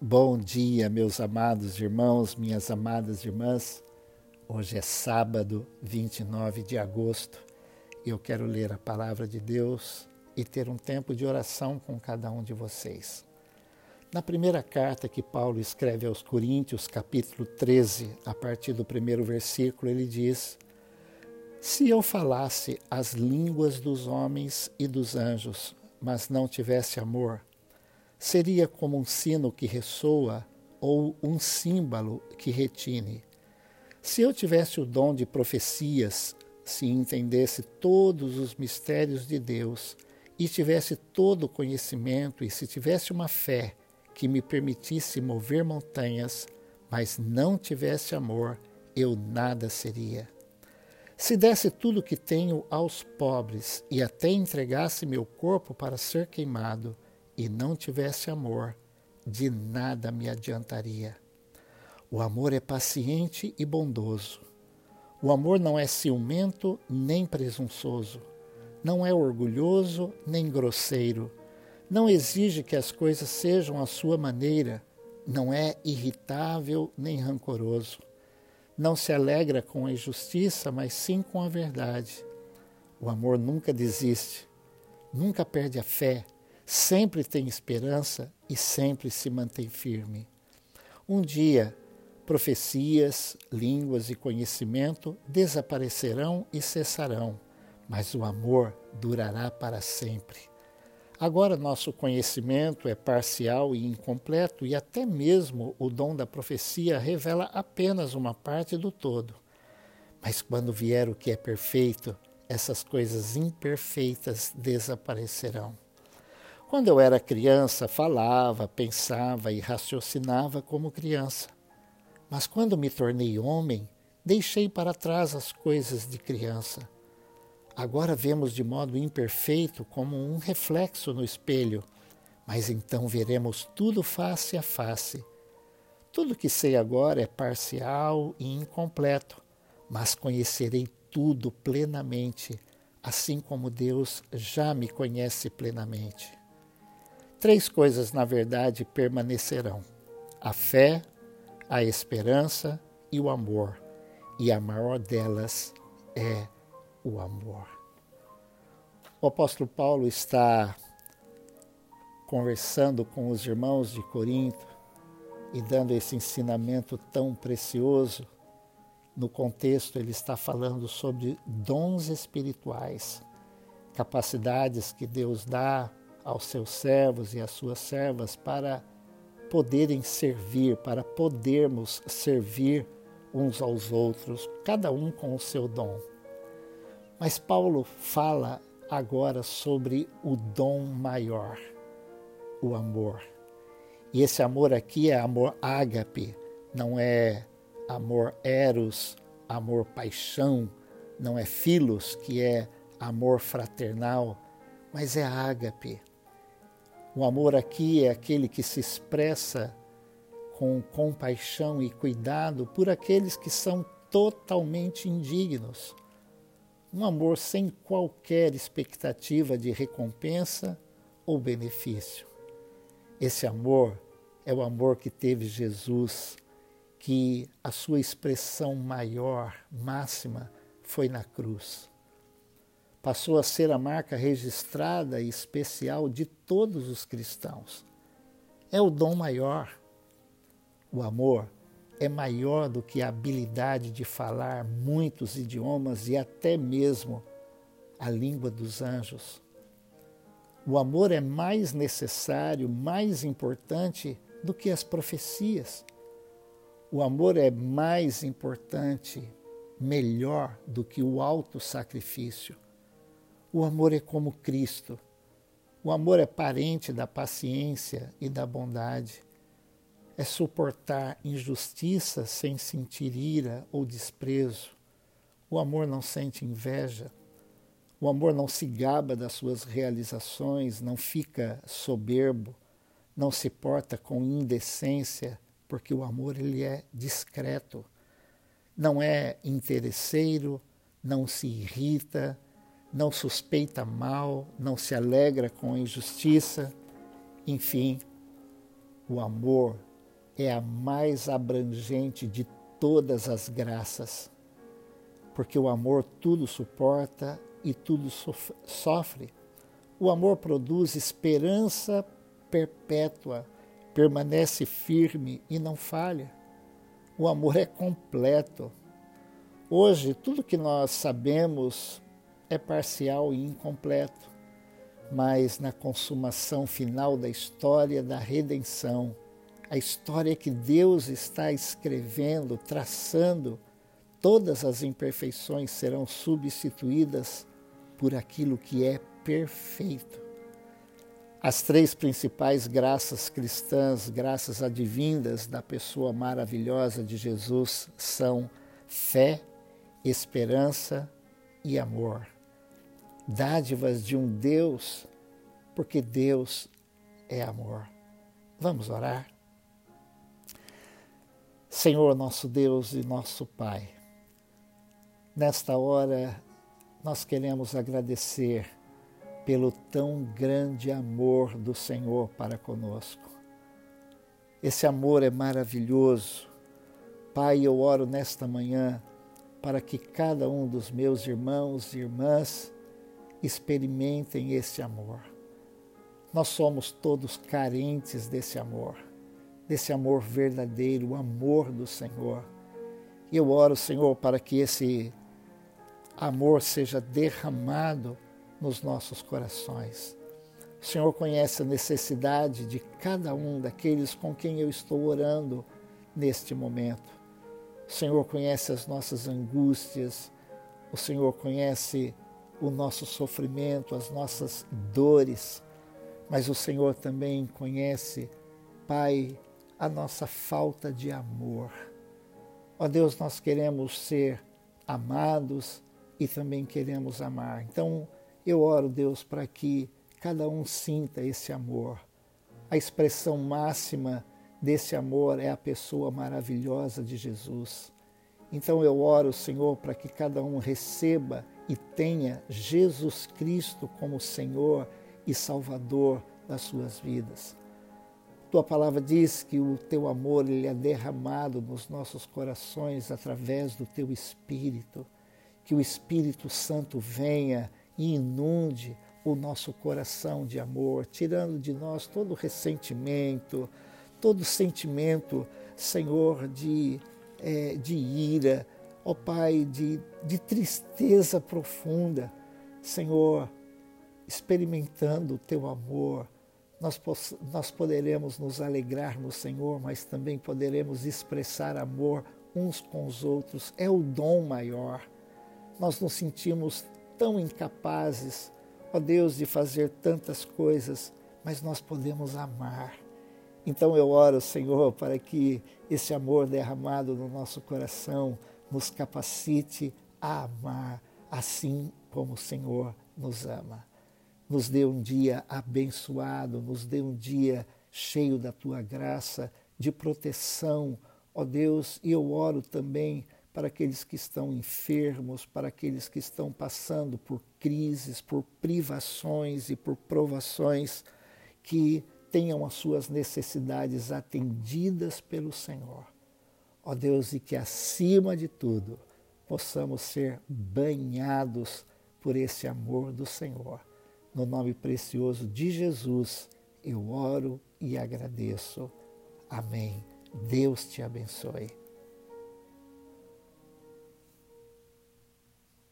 Bom dia, meus amados irmãos, minhas amadas irmãs. Hoje é sábado, 29 de agosto, e eu quero ler a palavra de Deus e ter um tempo de oração com cada um de vocês. Na primeira carta que Paulo escreve aos Coríntios, capítulo 13, a partir do primeiro versículo, ele diz: Se eu falasse as línguas dos homens e dos anjos, mas não tivesse amor, seria como um sino que ressoa ou um símbolo que retine. Se eu tivesse o dom de profecias, se entendesse todos os mistérios de Deus e tivesse todo o conhecimento e se tivesse uma fé que me permitisse mover montanhas, mas não tivesse amor, eu nada seria. Se desse tudo o que tenho aos pobres e até entregasse meu corpo para ser queimado, e não tivesse amor, de nada me adiantaria. O amor é paciente e bondoso. O amor não é ciumento nem presunçoso. Não é orgulhoso nem grosseiro. Não exige que as coisas sejam à sua maneira. Não é irritável nem rancoroso. Não se alegra com a injustiça, mas sim com a verdade. O amor nunca desiste, nunca perde a fé sempre tem esperança e sempre se mantém firme. Um dia, profecias, línguas e conhecimento desaparecerão e cessarão, mas o amor durará para sempre. Agora, nosso conhecimento é parcial e incompleto, e até mesmo o dom da profecia revela apenas uma parte do todo. Mas quando vier o que é perfeito, essas coisas imperfeitas desaparecerão. Quando eu era criança, falava, pensava e raciocinava como criança. Mas quando me tornei homem, deixei para trás as coisas de criança. Agora vemos de modo imperfeito como um reflexo no espelho, mas então veremos tudo face a face. Tudo que sei agora é parcial e incompleto, mas conhecerei tudo plenamente, assim como Deus já me conhece plenamente. Três coisas, na verdade, permanecerão: a fé, a esperança e o amor. E a maior delas é o amor. O apóstolo Paulo está conversando com os irmãos de Corinto e dando esse ensinamento tão precioso. No contexto, ele está falando sobre dons espirituais, capacidades que Deus dá aos seus servos e às suas servas para poderem servir, para podermos servir uns aos outros, cada um com o seu dom. Mas Paulo fala agora sobre o dom maior, o amor. E esse amor aqui é amor ágape, não é amor eros, amor paixão, não é filos, que é amor fraternal, mas é ágape, o amor aqui é aquele que se expressa com compaixão e cuidado por aqueles que são totalmente indignos. Um amor sem qualquer expectativa de recompensa ou benefício. Esse amor é o amor que teve Jesus, que a sua expressão maior, máxima, foi na cruz passou a ser a marca registrada e especial de todos os cristãos. É o dom maior. O amor é maior do que a habilidade de falar muitos idiomas e até mesmo a língua dos anjos. O amor é mais necessário, mais importante do que as profecias. O amor é mais importante, melhor do que o alto sacrifício. O amor é como Cristo. O amor é parente da paciência e da bondade. É suportar injustiça sem sentir ira ou desprezo. O amor não sente inveja. O amor não se gaba das suas realizações, não fica soberbo, não se porta com indecência, porque o amor ele é discreto. Não é interesseiro, não se irrita, não suspeita mal, não se alegra com a injustiça. Enfim, o amor é a mais abrangente de todas as graças, porque o amor tudo suporta e tudo sofre. O amor produz esperança perpétua, permanece firme e não falha. O amor é completo. Hoje, tudo que nós sabemos é parcial e incompleto, mas na consumação final da história da redenção, a história que Deus está escrevendo, traçando, todas as imperfeições serão substituídas por aquilo que é perfeito. As três principais graças cristãs, graças advindas da pessoa maravilhosa de Jesus, são fé, esperança e amor. Dádivas de um Deus, porque Deus é amor. Vamos orar? Senhor, nosso Deus e nosso Pai, nesta hora nós queremos agradecer pelo tão grande amor do Senhor para conosco. Esse amor é maravilhoso. Pai, eu oro nesta manhã para que cada um dos meus irmãos e irmãs experimentem esse amor. Nós somos todos carentes desse amor desse amor verdadeiro, o amor do Senhor. E eu oro, Senhor, para que esse amor seja derramado nos nossos corações. O Senhor conhece a necessidade de cada um daqueles com quem eu estou orando neste momento. O Senhor conhece as nossas angústias, o Senhor conhece o nosso sofrimento, as nossas dores, mas o Senhor também conhece, Pai, a nossa falta de amor. Ó Deus, nós queremos ser amados e também queremos amar. Então, eu oro, Deus, para que cada um sinta esse amor. A expressão máxima desse amor é a pessoa maravilhosa de Jesus. Então eu oro, Senhor, para que cada um receba e tenha Jesus Cristo como Senhor e Salvador das suas vidas. Tua palavra diz que o teu amor ele é derramado nos nossos corações através do teu Espírito. Que o Espírito Santo venha e inunde o nosso coração de amor, tirando de nós todo ressentimento, todo sentimento, Senhor, de, é, de ira, ó Pai, de, de tristeza profunda. Senhor, experimentando o teu amor nós, nós poderemos nos alegrar no Senhor, mas também poderemos expressar amor uns com os outros. É o dom maior. Nós nos sentimos tão incapazes, ó Deus, de fazer tantas coisas, mas nós podemos amar. Então eu oro, Senhor, para que esse amor derramado no nosso coração nos capacite a amar assim como o Senhor nos ama nos dê um dia abençoado, nos dê um dia cheio da tua graça, de proteção, ó Deus, e eu oro também para aqueles que estão enfermos, para aqueles que estão passando por crises, por privações e por provações, que tenham as suas necessidades atendidas pelo Senhor. Ó Deus, e que acima de tudo possamos ser banhados por esse amor do Senhor no nome precioso de Jesus, eu oro e agradeço. Amém. Deus te abençoe.